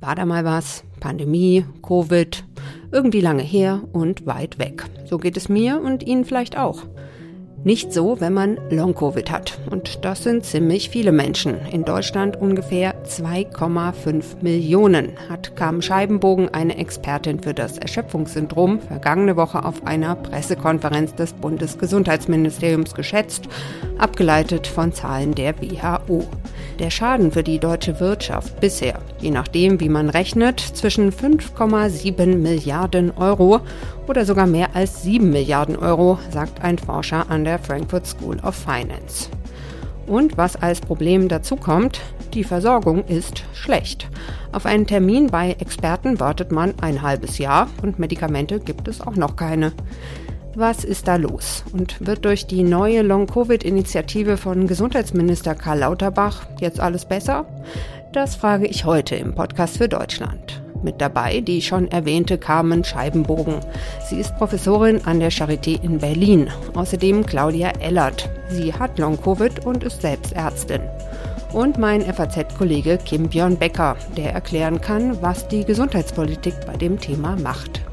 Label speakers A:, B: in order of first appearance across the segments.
A: War da mal was? Pandemie, Covid, irgendwie lange her und weit weg. So geht es mir und Ihnen vielleicht auch. Nicht so, wenn man Long-Covid hat. Und das sind ziemlich viele Menschen. In Deutschland ungefähr 2,5 Millionen, hat Carmen Scheibenbogen, eine Expertin für das Erschöpfungssyndrom, vergangene Woche auf einer Pressekonferenz des Bundesgesundheitsministeriums geschätzt, abgeleitet von Zahlen der WHO. Der Schaden für die deutsche Wirtschaft bisher, je nachdem wie man rechnet, zwischen 5,7 Milliarden Euro oder sogar mehr als 7 Milliarden Euro, sagt ein Forscher an der Frankfurt School of Finance. Und was als Problem dazukommt, die Versorgung ist schlecht. Auf einen Termin bei Experten wartet man ein halbes Jahr und Medikamente gibt es auch noch keine. Was ist da los? Und wird durch die neue Long-Covid-Initiative von Gesundheitsminister Karl Lauterbach jetzt alles besser? Das frage ich heute im Podcast für Deutschland. Mit dabei die schon erwähnte Carmen Scheibenbogen. Sie ist Professorin an der Charité in Berlin. Außerdem Claudia Ellert. Sie hat Long-Covid und ist selbst Ärztin. Und mein FAZ-Kollege Kim Björn Becker, der erklären kann, was die Gesundheitspolitik bei dem Thema macht.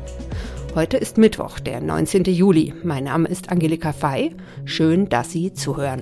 A: Heute ist Mittwoch, der 19. Juli. Mein Name ist Angelika Fey. Schön, dass Sie zuhören.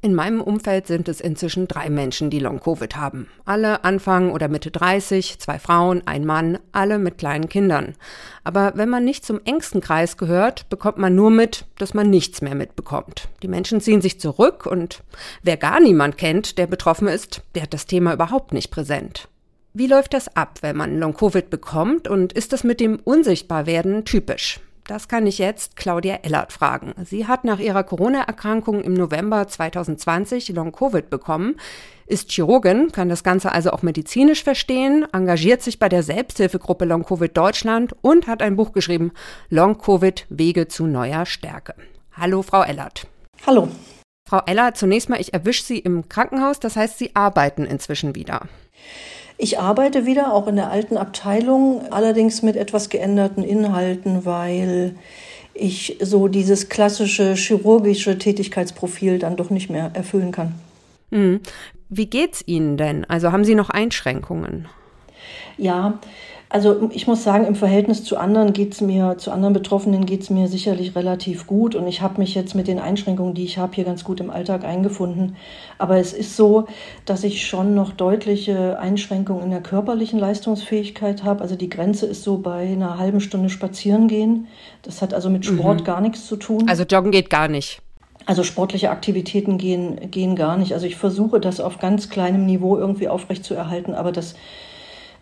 A: In meinem Umfeld sind es inzwischen drei Menschen, die Long-Covid haben. Alle Anfang oder Mitte 30, zwei Frauen, ein Mann, alle mit kleinen Kindern. Aber wenn man nicht zum engsten Kreis gehört, bekommt man nur mit, dass man nichts mehr mitbekommt. Die Menschen ziehen sich zurück und wer gar niemand kennt, der betroffen ist, der hat das Thema überhaupt nicht präsent. Wie läuft das ab, wenn man Long-Covid bekommt und ist das mit dem Unsichtbarwerden typisch? Das kann ich jetzt Claudia Ellert fragen. Sie hat nach ihrer Corona-Erkrankung im November 2020 Long-Covid bekommen, ist Chirurgin, kann das Ganze also auch medizinisch verstehen, engagiert sich bei der Selbsthilfegruppe Long-Covid Deutschland und hat ein Buch geschrieben, Long-Covid Wege zu neuer Stärke. Hallo, Frau Ellert.
B: Hallo.
A: Frau Ellert, zunächst mal, ich erwische Sie im Krankenhaus, das heißt, Sie arbeiten inzwischen wieder.
B: Ich arbeite wieder, auch in der alten Abteilung, allerdings mit etwas geänderten Inhalten, weil ich so dieses klassische chirurgische Tätigkeitsprofil dann doch nicht mehr erfüllen kann.
A: Mhm. Wie geht's Ihnen denn? Also haben Sie noch Einschränkungen?
B: Ja, also ich muss sagen, im Verhältnis zu anderen geht's mir, zu anderen Betroffenen geht's mir sicherlich relativ gut und ich habe mich jetzt mit den Einschränkungen, die ich habe, hier ganz gut im Alltag eingefunden. Aber es ist so, dass ich schon noch deutliche Einschränkungen in der körperlichen Leistungsfähigkeit habe. Also die Grenze ist so bei einer halben Stunde spazieren gehen. Das hat also mit Sport mhm. gar nichts zu tun.
A: Also joggen geht gar nicht.
B: Also sportliche Aktivitäten gehen, gehen gar nicht. Also ich versuche das auf ganz kleinem Niveau irgendwie aufrechtzuerhalten, aber das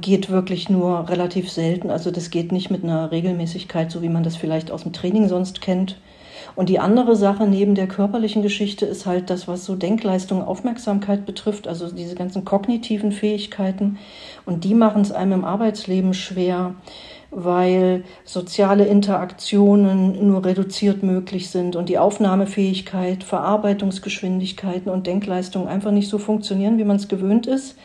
B: geht wirklich nur relativ selten. Also das geht nicht mit einer Regelmäßigkeit, so wie man das vielleicht aus dem Training sonst kennt. Und die andere Sache neben der körperlichen Geschichte ist halt das, was so Denkleistung, Aufmerksamkeit betrifft, also diese ganzen kognitiven Fähigkeiten. Und die machen es einem im Arbeitsleben schwer, weil soziale Interaktionen nur reduziert möglich sind und die Aufnahmefähigkeit, Verarbeitungsgeschwindigkeiten und Denkleistung einfach nicht so funktionieren, wie man es gewöhnt ist.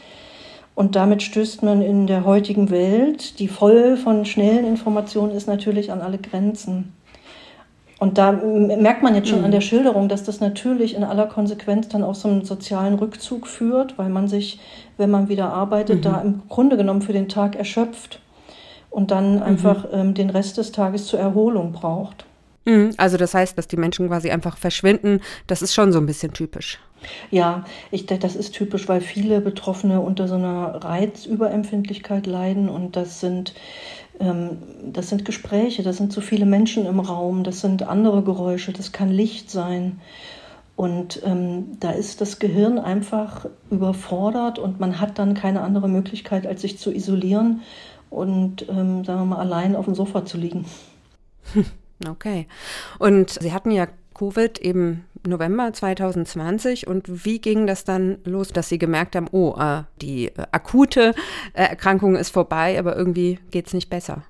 B: Und damit stößt man in der heutigen Welt, die voll von schnellen Informationen ist, natürlich an alle Grenzen. Und da merkt man jetzt schon mhm. an der Schilderung, dass das natürlich in aller Konsequenz dann auch so einen sozialen Rückzug führt, weil man sich, wenn man wieder arbeitet, mhm. da im Grunde genommen für den Tag erschöpft und dann mhm. einfach ähm, den Rest des Tages zur Erholung braucht.
A: Mhm. Also das heißt, dass die Menschen quasi einfach verschwinden, das ist schon so ein bisschen typisch.
B: Ja, ich, das ist typisch, weil viele Betroffene unter so einer Reizüberempfindlichkeit leiden und das sind, ähm, das sind Gespräche, das sind zu viele Menschen im Raum, das sind andere Geräusche, das kann Licht sein. Und ähm, da ist das Gehirn einfach überfordert und man hat dann keine andere Möglichkeit, als sich zu isolieren und, ähm, sagen wir mal, allein auf dem Sofa zu liegen.
A: Okay. Und Sie hatten ja Covid eben November 2020 und wie ging das dann los, dass Sie gemerkt haben, oh, äh, die äh, akute äh, Erkrankung ist vorbei, aber irgendwie geht es nicht besser?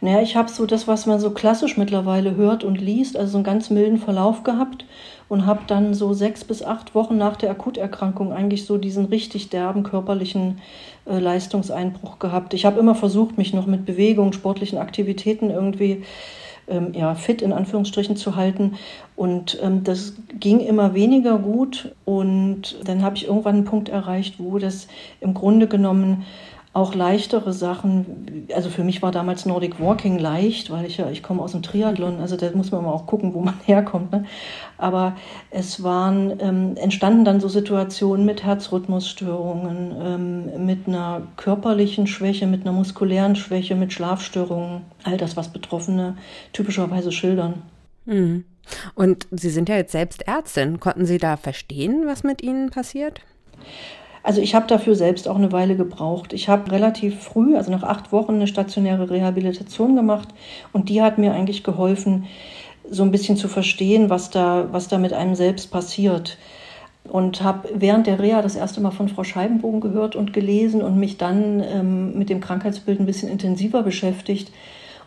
B: Naja, ich habe so das, was man so klassisch mittlerweile hört und liest, also so einen ganz milden Verlauf gehabt und habe dann so sechs bis acht Wochen nach der Akuterkrankung eigentlich so diesen richtig derben körperlichen äh, Leistungseinbruch gehabt. Ich habe immer versucht, mich noch mit Bewegung, sportlichen Aktivitäten irgendwie ähm, ja, fit in Anführungsstrichen zu halten. Und ähm, das ging immer weniger gut. Und dann habe ich irgendwann einen Punkt erreicht, wo das im Grunde genommen auch leichtere Sachen, also für mich war damals Nordic Walking leicht, weil ich ja, ich komme aus dem Triathlon, also da muss man mal auch gucken, wo man herkommt. Ne? Aber es waren, ähm, entstanden dann so Situationen mit Herzrhythmusstörungen, ähm, mit einer körperlichen Schwäche, mit einer muskulären Schwäche, mit Schlafstörungen, all das, was Betroffene typischerweise schildern.
A: Mhm. Und Sie sind ja jetzt selbst Ärztin. Konnten Sie da verstehen, was mit Ihnen passiert?
B: Also ich habe dafür selbst auch eine Weile gebraucht. Ich habe relativ früh, also nach acht Wochen, eine stationäre Rehabilitation gemacht und die hat mir eigentlich geholfen, so ein bisschen zu verstehen, was da, was da mit einem selbst passiert. Und habe während der Reha das erste Mal von Frau Scheibenbogen gehört und gelesen und mich dann ähm, mit dem Krankheitsbild ein bisschen intensiver beschäftigt.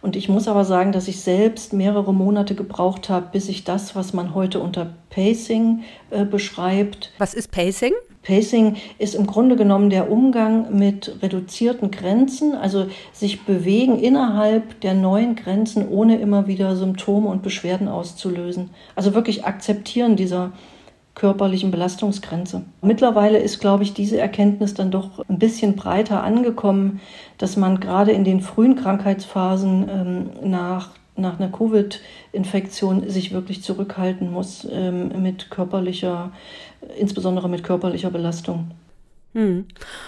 B: Und ich muss aber sagen, dass ich selbst mehrere Monate gebraucht habe, bis ich das, was man heute unter Pacing äh, beschreibt.
A: Was ist Pacing?
B: Pacing ist im Grunde genommen der Umgang mit reduzierten Grenzen, also sich bewegen innerhalb der neuen Grenzen, ohne immer wieder Symptome und Beschwerden auszulösen. Also wirklich akzeptieren dieser körperlichen Belastungsgrenze. Mittlerweile ist, glaube ich, diese Erkenntnis dann doch ein bisschen breiter angekommen, dass man gerade in den frühen Krankheitsphasen ähm, nach nach einer Covid-Infektion sich wirklich zurückhalten muss ähm, mit körperlicher, insbesondere mit körperlicher Belastung.
A: Hm.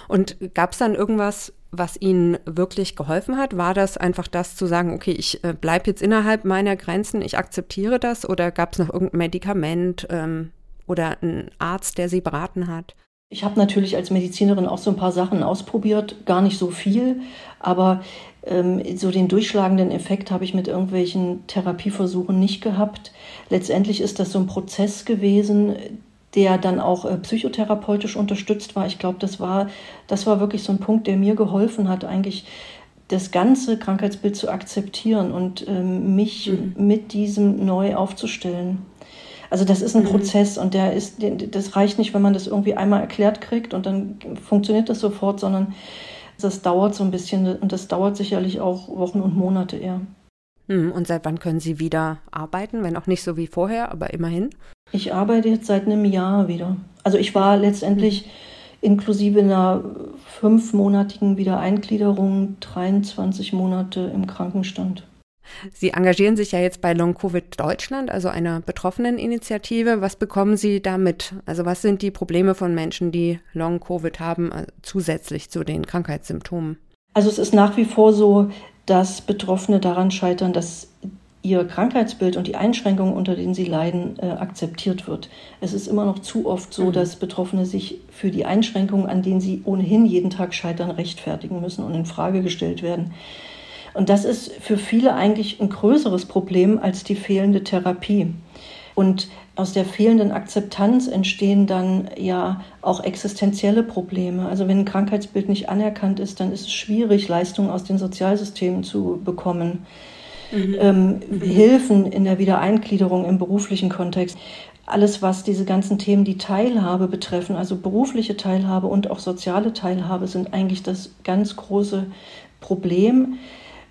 A: Und gab es dann irgendwas, was Ihnen wirklich geholfen hat? War das einfach das zu sagen, okay, ich äh, bleibe jetzt innerhalb meiner Grenzen, ich akzeptiere das? Oder gab es noch irgendein Medikament ähm, oder einen Arzt, der Sie beraten hat?
B: Ich habe natürlich als Medizinerin auch so ein paar Sachen ausprobiert, gar nicht so viel, aber ähm, so den durchschlagenden Effekt habe ich mit irgendwelchen Therapieversuchen nicht gehabt. Letztendlich ist das so ein Prozess gewesen, der dann auch äh, psychotherapeutisch unterstützt war. Ich glaube, das war, das war wirklich so ein Punkt, der mir geholfen hat, eigentlich das ganze Krankheitsbild zu akzeptieren und ähm, mich mhm. mit diesem neu aufzustellen. Also das ist ein mhm. Prozess und der ist, das reicht nicht, wenn man das irgendwie einmal erklärt kriegt und dann funktioniert das sofort, sondern das dauert so ein bisschen und das dauert sicherlich auch Wochen und Monate eher.
A: Hm, und seit wann können Sie wieder arbeiten, wenn auch nicht so wie vorher, aber immerhin?
B: Ich arbeite jetzt seit einem Jahr wieder. Also ich war letztendlich inklusive einer fünfmonatigen Wiedereingliederung 23 Monate im Krankenstand.
A: Sie engagieren sich ja jetzt bei Long Covid Deutschland, also einer betroffenen Initiative. Was bekommen Sie damit? Also was sind die Probleme von Menschen, die Long Covid haben, äh, zusätzlich zu den Krankheitssymptomen?
B: Also es ist nach wie vor so, dass Betroffene daran scheitern, dass ihr Krankheitsbild und die Einschränkungen, unter denen sie leiden, äh, akzeptiert wird. Es ist immer noch zu oft so, mhm. dass Betroffene sich für die Einschränkungen, an denen sie ohnehin jeden Tag scheitern, rechtfertigen müssen und in Frage gestellt werden. Und das ist für viele eigentlich ein größeres Problem als die fehlende Therapie. Und aus der fehlenden Akzeptanz entstehen dann ja auch existenzielle Probleme. Also wenn ein Krankheitsbild nicht anerkannt ist, dann ist es schwierig, Leistungen aus den Sozialsystemen zu bekommen. Mhm. Ähm, mhm. Hilfen in der Wiedereingliederung im beruflichen Kontext. Alles, was diese ganzen Themen, die Teilhabe betreffen, also berufliche Teilhabe und auch soziale Teilhabe, sind eigentlich das ganz große Problem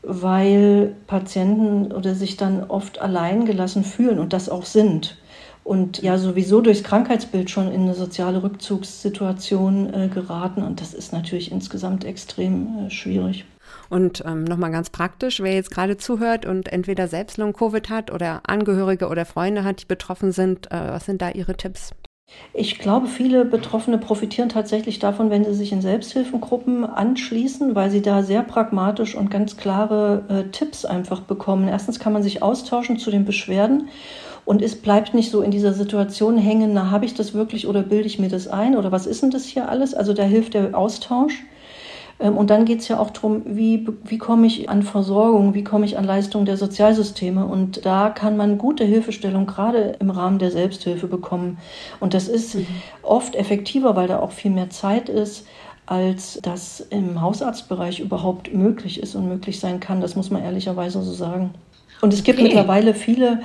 B: weil Patienten oder sich dann oft alleingelassen fühlen und das auch sind. Und ja, sowieso durchs Krankheitsbild schon in eine soziale Rückzugssituation äh, geraten. Und das ist natürlich insgesamt extrem äh, schwierig.
A: Und ähm, nochmal ganz praktisch, wer jetzt gerade zuhört und entweder selbst Long-Covid hat oder Angehörige oder Freunde hat, die betroffen sind, äh, was sind da Ihre Tipps?
B: Ich glaube, viele Betroffene profitieren tatsächlich davon, wenn sie sich in Selbsthilfegruppen anschließen, weil sie da sehr pragmatisch und ganz klare äh, Tipps einfach bekommen. Erstens kann man sich austauschen zu den Beschwerden und es bleibt nicht so in dieser Situation hängen, na, habe ich das wirklich oder bilde ich mir das ein oder was ist denn das hier alles? Also da hilft der Austausch. Ähm, und dann geht es ja auch darum, wie, wie komme ich an Versorgung, wie komme ich an Leistungen der Sozialsysteme. Und da kann man gute Hilfestellung gerade im Rahmen der Selbsthilfe bekommen. Und das ist mhm. oft effektiver, weil da auch viel mehr Zeit ist als das im Hausarztbereich überhaupt möglich ist und möglich sein kann. Das muss man ehrlicherweise so sagen. Und es gibt okay. mittlerweile viele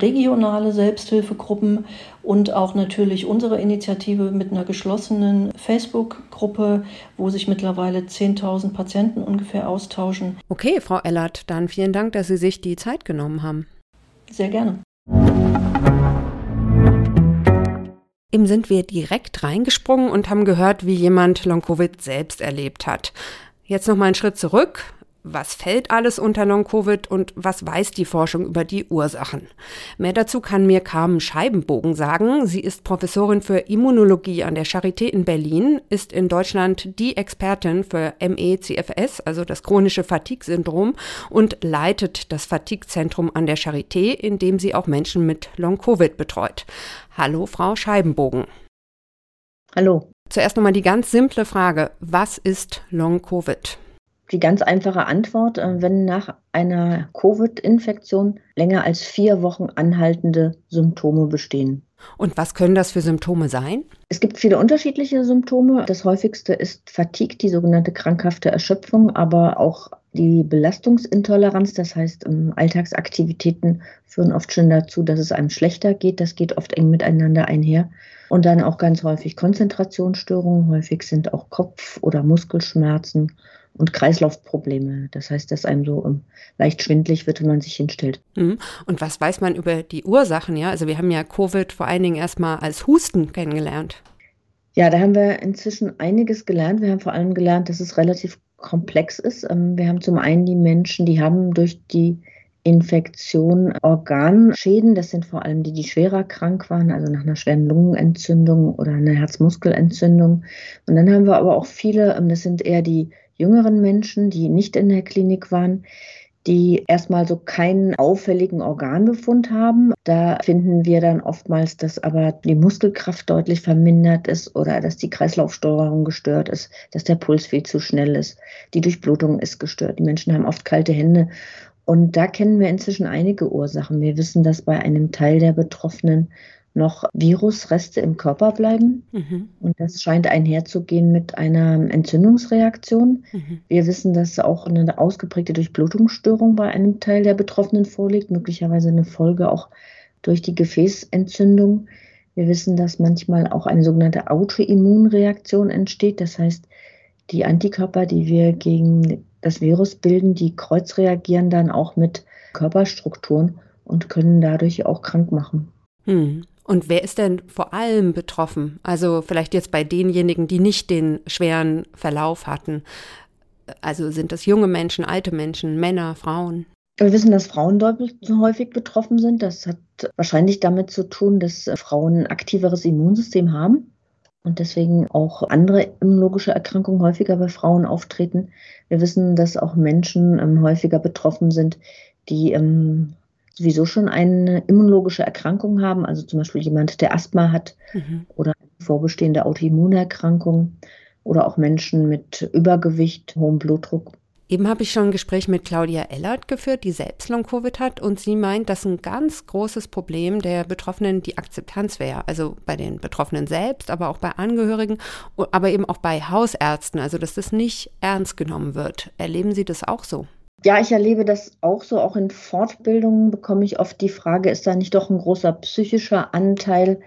B: regionale Selbsthilfegruppen und auch natürlich unsere Initiative mit einer geschlossenen Facebook-Gruppe, wo sich mittlerweile 10.000 Patienten ungefähr austauschen.
A: Okay, Frau Ellert, dann vielen Dank, dass Sie sich die Zeit genommen haben.
B: Sehr gerne.
A: Eben sind wir direkt reingesprungen und haben gehört, wie jemand Long-Covid selbst erlebt hat. Jetzt noch mal einen Schritt zurück was fällt alles unter Long-Covid und was weiß die Forschung über die Ursachen? Mehr dazu kann mir Carmen Scheibenbogen sagen. Sie ist Professorin für Immunologie an der Charité in Berlin, ist in Deutschland die Expertin für ME-CFS, also das chronische Fatigue-Syndrom, und leitet das Fatigue-Zentrum an der Charité, in dem sie auch Menschen mit Long-Covid betreut. Hallo, Frau Scheibenbogen.
C: Hallo.
A: Zuerst nochmal die ganz simple Frage. Was ist Long-Covid?
C: Die ganz einfache Antwort, äh, wenn nach einer Covid-Infektion länger als vier Wochen anhaltende Symptome bestehen.
A: Und was können das für Symptome sein?
C: Es gibt viele unterschiedliche Symptome. Das häufigste ist Fatigue, die sogenannte krankhafte Erschöpfung, aber auch die Belastungsintoleranz, das heißt ähm, Alltagsaktivitäten führen oft schon dazu, dass es einem schlechter geht. Das geht oft eng miteinander einher. Und dann auch ganz häufig Konzentrationsstörungen. Häufig sind auch Kopf- oder Muskelschmerzen und Kreislaufprobleme. Das heißt, dass einem so um, leicht schwindlig wird, wenn man sich hinstellt.
A: Mhm. Und was weiß man über die Ursachen? Ja, also wir haben ja Covid vor allen Dingen erstmal als Husten kennengelernt.
C: Ja, da haben wir inzwischen einiges gelernt. Wir haben vor allem gelernt, dass es relativ komplex ist. Ähm, wir haben zum einen die Menschen, die haben durch die Infektion Organschäden. Das sind vor allem die, die schwerer krank waren, also nach einer schweren Lungenentzündung oder einer Herzmuskelentzündung. Und dann haben wir aber auch viele, ähm, das sind eher die jüngeren Menschen, die nicht in der Klinik waren, die erstmal so keinen auffälligen Organbefund haben. Da finden wir dann oftmals, dass aber die Muskelkraft deutlich vermindert ist oder dass die Kreislaufsteuerung gestört ist, dass der Puls viel zu schnell ist, die Durchblutung ist gestört. Die Menschen haben oft kalte Hände. Und da kennen wir inzwischen einige Ursachen. Wir wissen, dass bei einem Teil der Betroffenen noch Virusreste im Körper bleiben. Mhm. Und das scheint einherzugehen mit einer Entzündungsreaktion. Mhm. Wir wissen, dass auch eine ausgeprägte Durchblutungsstörung bei einem Teil der Betroffenen vorliegt, möglicherweise eine Folge auch durch die Gefäßentzündung. Wir wissen, dass manchmal auch eine sogenannte Autoimmunreaktion entsteht. Das heißt, die Antikörper, die wir gegen das Virus bilden, die kreuzreagieren dann auch mit Körperstrukturen und können dadurch auch krank machen.
A: Hm. Und wer ist denn vor allem betroffen? Also vielleicht jetzt bei denjenigen, die nicht den schweren Verlauf hatten. Also sind das junge Menschen, alte Menschen, Männer, Frauen?
C: Wir wissen, dass Frauen doppelt so häufig betroffen sind. Das hat wahrscheinlich damit zu tun, dass Frauen ein aktiveres Immunsystem haben und deswegen auch andere immunologische Erkrankungen häufiger bei Frauen auftreten. Wir wissen, dass auch Menschen ähm, häufiger betroffen sind, die ähm, sowieso schon eine immunologische Erkrankung haben, also zum Beispiel jemand, der Asthma hat mhm. oder eine vorbestehende Autoimmunerkrankung oder auch Menschen mit Übergewicht, hohem Blutdruck.
A: Eben habe ich schon ein Gespräch mit Claudia Ellert geführt, die selbst Long-Covid hat und sie meint, dass ein ganz großes Problem der Betroffenen die Akzeptanz wäre. Also bei den Betroffenen selbst, aber auch bei Angehörigen, aber eben auch bei Hausärzten. Also dass das nicht ernst genommen wird. Erleben Sie das auch so?
C: Ja, ich erlebe das auch so. Auch in Fortbildungen bekomme ich oft die Frage, ist da nicht doch ein großer psychischer Anteil?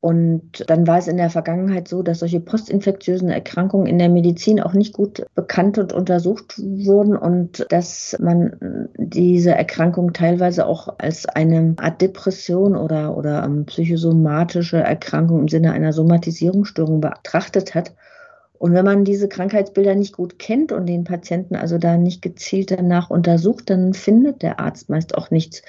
C: Und dann war es in der Vergangenheit so, dass solche postinfektiösen Erkrankungen in der Medizin auch nicht gut bekannt und untersucht wurden und dass man diese Erkrankung teilweise auch als eine Art Depression oder, oder um, psychosomatische Erkrankung im Sinne einer Somatisierungsstörung betrachtet hat. Und wenn man diese Krankheitsbilder nicht gut kennt und den Patienten also da nicht gezielt danach untersucht, dann findet der Arzt meist auch nichts.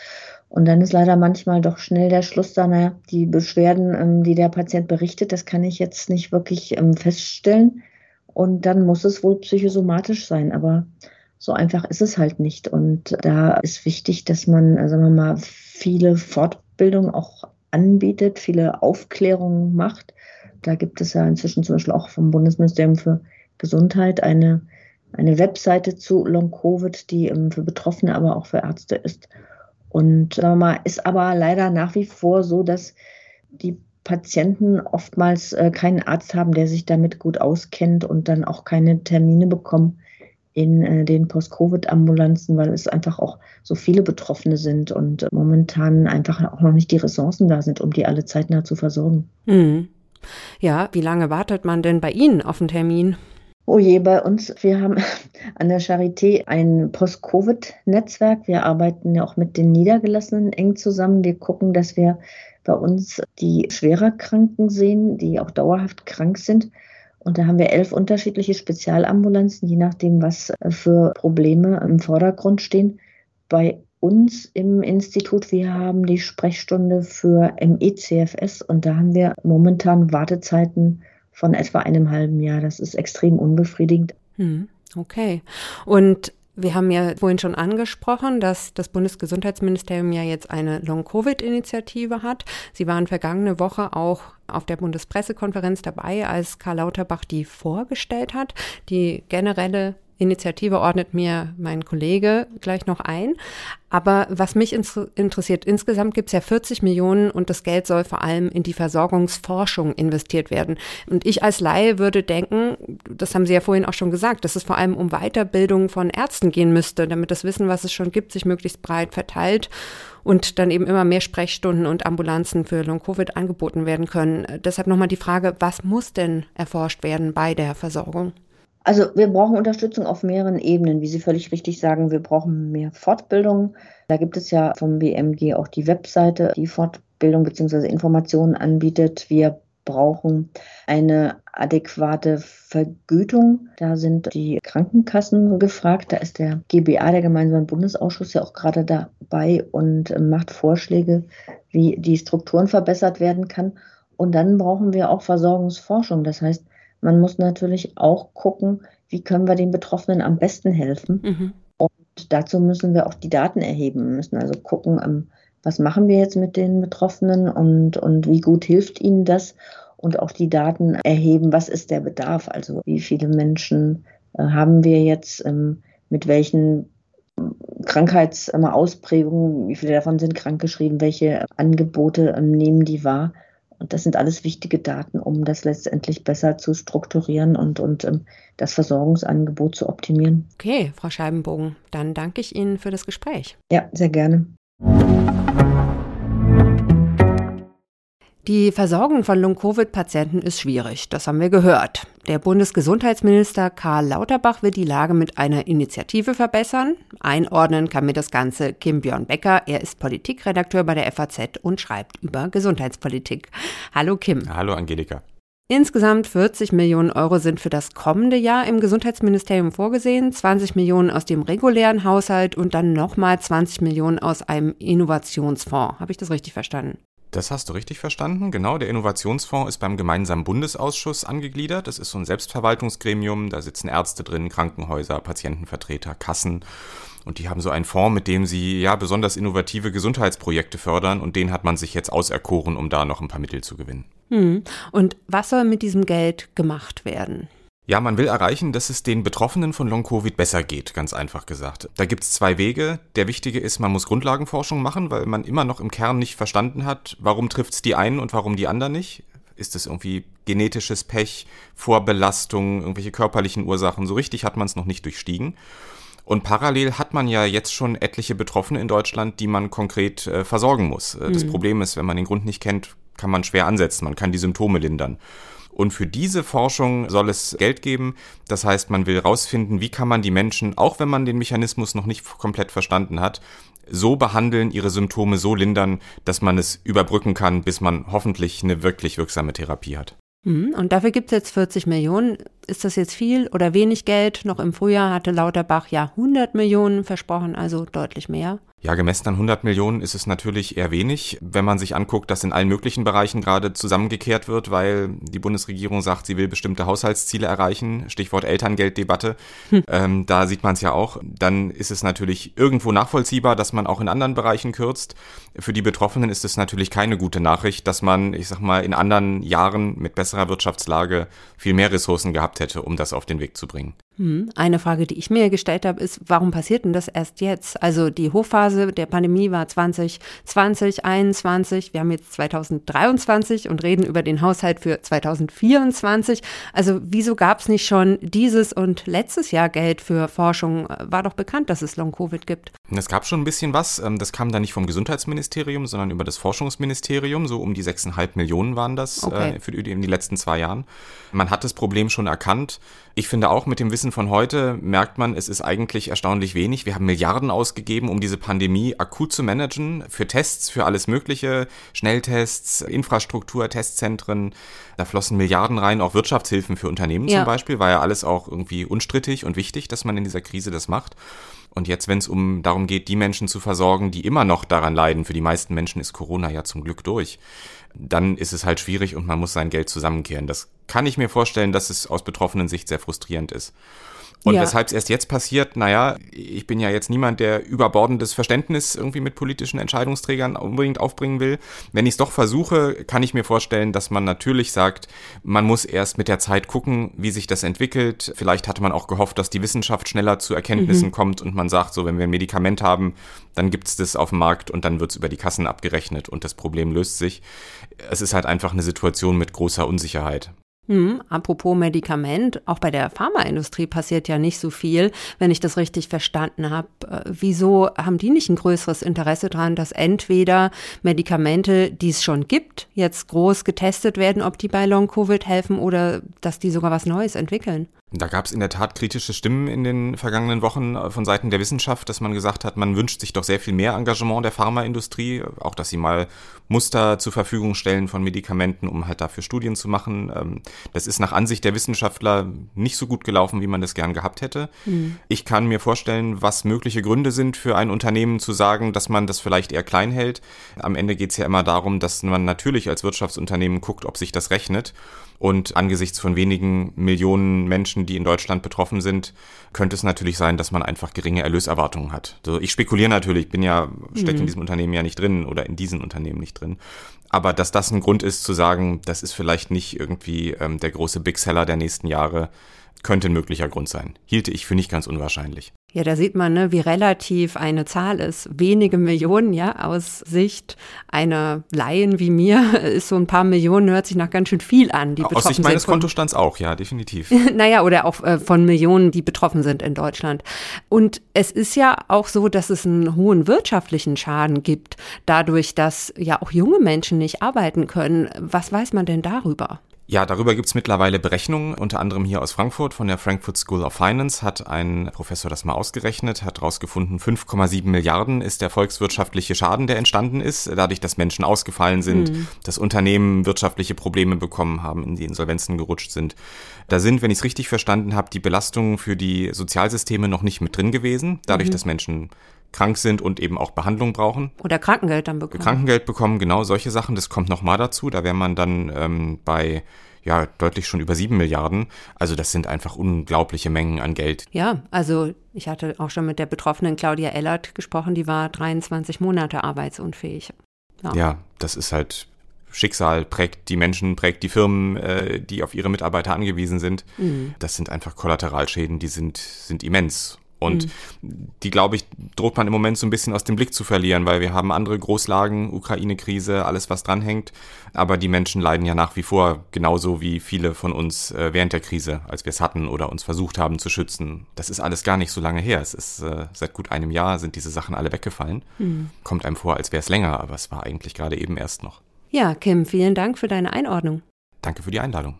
C: Und dann ist leider manchmal doch schnell der Schluss da, naja, die Beschwerden, ähm, die der Patient berichtet, das kann ich jetzt nicht wirklich ähm, feststellen. Und dann muss es wohl psychosomatisch sein. Aber so einfach ist es halt nicht. Und da ist wichtig, dass man, äh, sagen wir mal, viele Fortbildungen auch anbietet, viele Aufklärungen macht da gibt es ja inzwischen zum Beispiel auch vom Bundesministerium für Gesundheit eine eine Webseite zu Long-Covid, die ähm, für Betroffene, aber auch für Ärzte ist. Und sagen wir mal, ist aber leider nach wie vor so, dass die Patienten oftmals äh, keinen Arzt haben, der sich damit gut auskennt und dann auch keine Termine bekommen in äh, den Post-Covid-Ambulanzen, weil es einfach auch so viele Betroffene sind und momentan einfach auch noch nicht die Ressourcen da sind, um die alle zeitnah zu versorgen.
A: Mhm. Ja, wie lange wartet man denn bei Ihnen auf einen Termin?
C: Oh je, bei uns, wir haben an der Charité ein Post-Covid-Netzwerk. Wir arbeiten ja auch mit den Niedergelassenen eng zusammen. Wir gucken, dass wir bei uns die schwerer Kranken sehen, die auch dauerhaft krank sind. Und da haben wir elf unterschiedliche Spezialambulanzen, je nachdem, was für Probleme im Vordergrund stehen. Bei uns im Institut, wir haben die Sprechstunde für MECFS und da haben wir momentan Wartezeiten von etwa einem halben Jahr. Das ist extrem unbefriedigend.
A: Hm, okay. Und wir haben ja vorhin schon angesprochen, dass das Bundesgesundheitsministerium ja jetzt eine Long-Covid-Initiative hat. Sie waren vergangene Woche auch auf der Bundespressekonferenz dabei, als Karl Lauterbach die vorgestellt hat. Die generelle Initiative ordnet mir mein Kollege gleich noch ein. Aber was mich interessiert, insgesamt gibt es ja 40 Millionen und das Geld soll vor allem in die Versorgungsforschung investiert werden. Und ich als Laie würde denken, das haben Sie ja vorhin auch schon gesagt, dass es vor allem um Weiterbildung von Ärzten gehen müsste, damit das Wissen, was es schon gibt, sich möglichst breit verteilt und dann eben immer mehr Sprechstunden und Ambulanzen für Long-Covid angeboten werden können. Deshalb nochmal die Frage, was muss denn erforscht werden bei der Versorgung?
C: Also wir brauchen Unterstützung auf mehreren Ebenen, wie Sie völlig richtig sagen. Wir brauchen mehr Fortbildung. Da gibt es ja vom BMG auch die Webseite, die Fortbildung bzw. Informationen anbietet. Wir brauchen eine adäquate Vergütung. Da sind die Krankenkassen gefragt. Da ist der GBA, der Gemeinsame Bundesausschuss, ja auch gerade dabei und macht Vorschläge, wie die Strukturen verbessert werden kann. Und dann brauchen wir auch Versorgungsforschung. Das heißt, man muss natürlich auch gucken, wie können wir den Betroffenen am besten helfen. Mhm. Und dazu müssen wir auch die Daten erheben, wir müssen also gucken, ähm, was machen wir jetzt mit den Betroffenen und, und wie gut hilft ihnen das und auch die Daten erheben, was ist der Bedarf, also wie viele Menschen äh, haben wir jetzt, ähm, mit welchen Krankheitsausprägungen, wie viele davon sind krankgeschrieben, welche Angebote ähm, nehmen die wahr und das sind alles wichtige Daten, um das letztendlich besser zu strukturieren und, und um, ähm, das Versorgungsangebot zu optimieren.
A: Okay, Frau Scheibenbogen, dann danke ich Ihnen für das Gespräch.
C: Ja, sehr gerne.
A: Die Versorgung von Long-Covid-Patienten ist schwierig, das haben wir gehört. Der Bundesgesundheitsminister Karl Lauterbach will die Lage mit einer Initiative verbessern. Einordnen kann mir das Ganze Kim Björn Becker. Er ist Politikredakteur bei der FAZ und schreibt über Gesundheitspolitik. Hallo Kim.
D: Hallo Angelika.
A: Insgesamt 40 Millionen Euro sind für das kommende Jahr im Gesundheitsministerium vorgesehen, 20 Millionen aus dem regulären Haushalt und dann nochmal 20 Millionen aus einem Innovationsfonds. Habe ich das richtig verstanden?
D: Das hast du richtig verstanden. Genau, der Innovationsfonds ist beim gemeinsamen Bundesausschuss angegliedert. Das ist so ein Selbstverwaltungsgremium. Da sitzen Ärzte drin, Krankenhäuser, Patientenvertreter, Kassen. Und die haben so einen Fonds, mit dem sie ja besonders innovative Gesundheitsprojekte fördern. Und den hat man sich jetzt auserkoren, um da noch ein paar Mittel zu gewinnen.
A: Hm. Und was soll mit diesem Geld gemacht werden?
D: Ja, man will erreichen, dass es den Betroffenen von Long-Covid besser geht, ganz einfach gesagt. Da gibt es zwei Wege. Der wichtige ist, man muss Grundlagenforschung machen, weil man immer noch im Kern nicht verstanden hat, warum trifft es die einen und warum die anderen nicht. Ist es irgendwie genetisches Pech, Vorbelastung, irgendwelche körperlichen Ursachen? So richtig hat man es noch nicht durchstiegen. Und parallel hat man ja jetzt schon etliche Betroffene in Deutschland, die man konkret äh, versorgen muss. Äh, das mhm. Problem ist, wenn man den Grund nicht kennt, kann man schwer ansetzen. Man kann die Symptome lindern. Und für diese Forschung soll es Geld geben. Das heißt, man will herausfinden, wie kann man die Menschen, auch wenn man den Mechanismus noch nicht komplett verstanden hat, so behandeln, ihre Symptome so lindern, dass man es überbrücken kann, bis man hoffentlich eine wirklich wirksame Therapie hat.
A: Mhm. Und dafür gibt es jetzt 40 Millionen. Ist das jetzt viel oder wenig Geld? Noch im Frühjahr hatte Lauterbach ja 100 Millionen versprochen, also deutlich mehr.
D: Ja, gemessen an 100 Millionen ist es natürlich eher wenig, wenn man sich anguckt, dass in allen möglichen Bereichen gerade zusammengekehrt wird, weil die Bundesregierung sagt, sie will bestimmte Haushaltsziele erreichen, Stichwort Elterngelddebatte. Hm. Ähm, da sieht man es ja auch. Dann ist es natürlich irgendwo nachvollziehbar, dass man auch in anderen Bereichen kürzt. Für die Betroffenen ist es natürlich keine gute Nachricht, dass man, ich sag mal, in anderen Jahren mit besserer Wirtschaftslage viel mehr Ressourcen gehabt gehabt hätte, um das auf den Weg zu bringen.
A: Hm, eine Frage, die ich mir gestellt habe, ist, warum passiert denn das erst jetzt? Also die Hochphase der Pandemie war 2020, 2021, wir haben jetzt 2023 und reden über den Haushalt für 2024. Also wieso gab es nicht schon dieses und letztes Jahr Geld für Forschung? War doch bekannt, dass es Long-Covid gibt.
D: Es gab schon ein bisschen was. Ähm, das kam dann nicht vom Gesundheitsministerium, sondern über das Forschungsministerium. So um die 6,5 Millionen waren das okay. äh, für die, in den letzten zwei Jahren. Man hat das Problem schon erkannt. Ich finde auch mit dem Wissen von heute merkt man, es ist eigentlich erstaunlich wenig. Wir haben Milliarden ausgegeben, um diese Pandemie akut zu managen. Für Tests, für alles Mögliche. Schnelltests, Infrastruktur, Testzentren. Da flossen Milliarden rein, auch Wirtschaftshilfen für Unternehmen ja. zum Beispiel. War ja alles auch irgendwie unstrittig und wichtig, dass man in dieser Krise das macht. Und jetzt, wenn es um darum geht, die Menschen zu versorgen, die immer noch daran leiden, für die meisten Menschen ist Corona ja zum Glück durch, dann ist es halt schwierig und man muss sein Geld zusammenkehren. Das kann ich mir vorstellen, dass es aus betroffenen Sicht sehr frustrierend ist. Und ja. weshalb es erst jetzt passiert, naja, ich bin ja jetzt niemand, der überbordendes Verständnis irgendwie mit politischen Entscheidungsträgern unbedingt aufbringen will. Wenn ich es doch versuche, kann ich mir vorstellen, dass man natürlich sagt, man muss erst mit der Zeit gucken, wie sich das entwickelt. Vielleicht hatte man auch gehofft, dass die Wissenschaft schneller zu Erkenntnissen mhm. kommt und man sagt, so, wenn wir ein Medikament haben, dann gibt es das auf dem Markt und dann wird es über die Kassen abgerechnet und das Problem löst sich. Es ist halt einfach eine Situation mit großer Unsicherheit.
A: Hm, apropos Medikament, auch bei der Pharmaindustrie passiert ja nicht so viel, wenn ich das richtig verstanden habe. Äh, wieso haben die nicht ein größeres Interesse daran, dass entweder Medikamente, die es schon gibt, jetzt groß getestet werden, ob die bei Long-Covid helfen oder dass die sogar was Neues entwickeln?
D: Da gab es in der Tat kritische Stimmen in den vergangenen Wochen äh, von Seiten der Wissenschaft, dass man gesagt hat, man wünscht sich doch sehr viel mehr Engagement der Pharmaindustrie, auch dass sie mal Muster zur Verfügung stellen von Medikamenten, um halt dafür Studien zu machen. Ähm, das ist nach Ansicht der Wissenschaftler nicht so gut gelaufen, wie man das gern gehabt hätte. Mhm. Ich kann mir vorstellen, was mögliche Gründe sind für ein Unternehmen zu sagen, dass man das vielleicht eher klein hält. Am Ende geht es ja immer darum, dass man natürlich als Wirtschaftsunternehmen guckt, ob sich das rechnet. Und angesichts von wenigen Millionen Menschen, die in Deutschland betroffen sind, könnte es natürlich sein, dass man einfach geringe Erlöserwartungen hat. Also ich spekuliere natürlich, bin ja, stecke mhm. in diesem Unternehmen ja nicht drin oder in diesen Unternehmen nicht drin. Aber dass das ein Grund ist zu sagen, das ist vielleicht nicht irgendwie ähm, der große Big Seller der nächsten Jahre, könnte ein möglicher Grund sein. Hielte ich für nicht ganz unwahrscheinlich.
A: Ja, da sieht man, ne, wie relativ eine Zahl ist. Wenige Millionen, ja, aus Sicht einer Laien wie mir ist so ein paar Millionen, hört sich nach ganz schön viel an,
D: die aus betroffen Sicht meines Kontostands auch, ja, definitiv.
A: naja, oder auch äh, von Millionen, die betroffen sind in Deutschland. Und es ist ja auch so, dass es einen hohen wirtschaftlichen Schaden gibt, dadurch, dass ja auch junge Menschen nicht arbeiten können. Was weiß man denn darüber?
D: Ja, darüber gibt's mittlerweile Berechnungen, unter anderem hier aus Frankfurt von der Frankfurt School of Finance hat ein Professor das mal ausgerechnet, hat herausgefunden, 5,7 Milliarden ist der volkswirtschaftliche Schaden, der entstanden ist, dadurch, dass Menschen ausgefallen sind, mhm. dass Unternehmen wirtschaftliche Probleme bekommen haben, in die Insolvenzen gerutscht sind. Da sind, wenn ich es richtig verstanden habe, die Belastungen für die Sozialsysteme noch nicht mit drin gewesen, dadurch, mhm. dass Menschen krank sind und eben auch Behandlung brauchen.
A: Oder Krankengeld dann bekommen.
D: Krankengeld bekommen, genau solche Sachen. Das kommt nochmal dazu. Da wäre man dann ähm, bei ja deutlich schon über sieben Milliarden. Also das sind einfach unglaubliche Mengen an Geld.
A: Ja, also ich hatte auch schon mit der Betroffenen Claudia Ellert gesprochen, die war 23 Monate arbeitsunfähig.
D: Ja, ja das ist halt Schicksal prägt die Menschen, prägt die Firmen, äh, die auf ihre Mitarbeiter angewiesen sind. Mhm. Das sind einfach Kollateralschäden, die sind, sind immens. Und mhm. die, glaube ich, droht man im Moment so ein bisschen aus dem Blick zu verlieren, weil wir haben andere Großlagen, Ukraine-Krise, alles, was dranhängt. Aber die Menschen leiden ja nach wie vor genauso wie viele von uns äh, während der Krise, als wir es hatten oder uns versucht haben zu schützen. Das ist alles gar nicht so lange her. Es ist äh, seit gut einem Jahr sind diese Sachen alle weggefallen. Mhm. Kommt einem vor, als wäre es länger, aber es war eigentlich gerade eben erst noch.
A: Ja, Kim, vielen Dank für deine Einordnung.
D: Danke für die Einladung.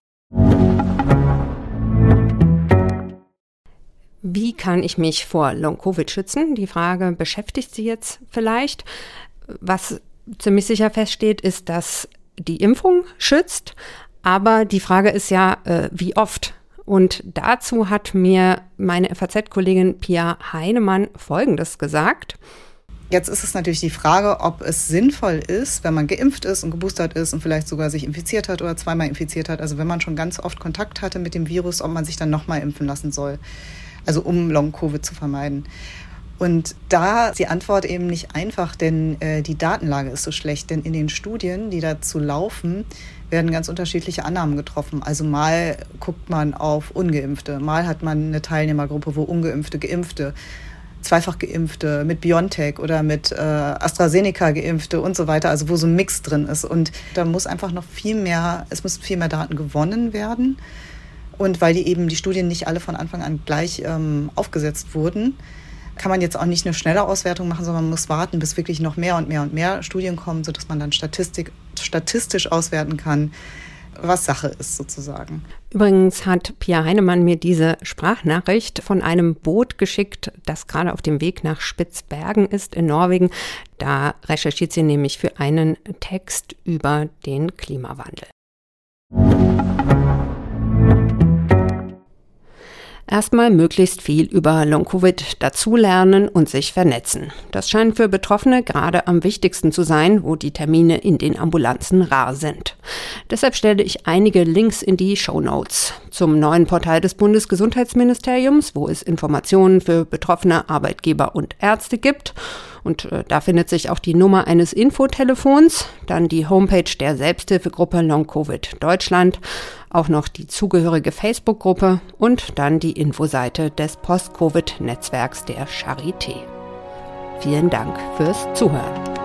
A: Wie kann ich mich vor Long-Covid schützen? Die Frage beschäftigt Sie jetzt vielleicht. Was ziemlich sicher feststeht, ist, dass die Impfung schützt. Aber die Frage ist ja, äh, wie oft? Und dazu hat mir meine FAZ-Kollegin Pia Heinemann Folgendes gesagt.
E: Jetzt ist es natürlich die Frage, ob es sinnvoll ist, wenn man geimpft ist und geboostert ist und vielleicht sogar sich infiziert hat oder zweimal infiziert hat, also wenn man schon ganz oft Kontakt hatte mit dem Virus, ob man sich dann nochmal impfen lassen soll also um Long-Covid zu vermeiden. Und da ist die Antwort eben nicht einfach, denn äh, die Datenlage ist so schlecht. Denn in den Studien, die dazu laufen, werden ganz unterschiedliche Annahmen getroffen. Also mal guckt man auf ungeimpfte, mal hat man eine Teilnehmergruppe, wo ungeimpfte, geimpfte, zweifach geimpfte, mit BioNTech oder mit äh, AstraZeneca geimpfte und so weiter, also wo so ein Mix drin ist. Und da muss einfach noch viel mehr, es müssen viel mehr Daten gewonnen werden. Und weil die eben die Studien nicht alle von Anfang an gleich ähm, aufgesetzt wurden, kann man jetzt auch nicht eine schnelle Auswertung machen, sondern man muss warten, bis wirklich noch mehr und mehr und mehr Studien kommen, sodass man dann Statistik, statistisch auswerten kann, was Sache ist sozusagen.
A: Übrigens hat Pia Heinemann mir diese Sprachnachricht von einem Boot geschickt, das gerade auf dem Weg nach Spitzbergen ist in Norwegen. Da recherchiert sie nämlich für einen Text über den Klimawandel. Erstmal möglichst viel über Long-Covid dazulernen und sich vernetzen. Das scheint für Betroffene gerade am wichtigsten zu sein, wo die Termine in den Ambulanzen rar sind. Deshalb stelle ich einige Links in die Show Notes zum neuen Portal des Bundesgesundheitsministeriums, wo es Informationen für betroffene Arbeitgeber und Ärzte gibt und äh, da findet sich auch die Nummer eines Infotelefons, dann die Homepage der Selbsthilfegruppe Long Covid Deutschland, auch noch die zugehörige Facebook-Gruppe und dann die Infoseite des Post-Covid-Netzwerks der Charité. Vielen Dank fürs Zuhören.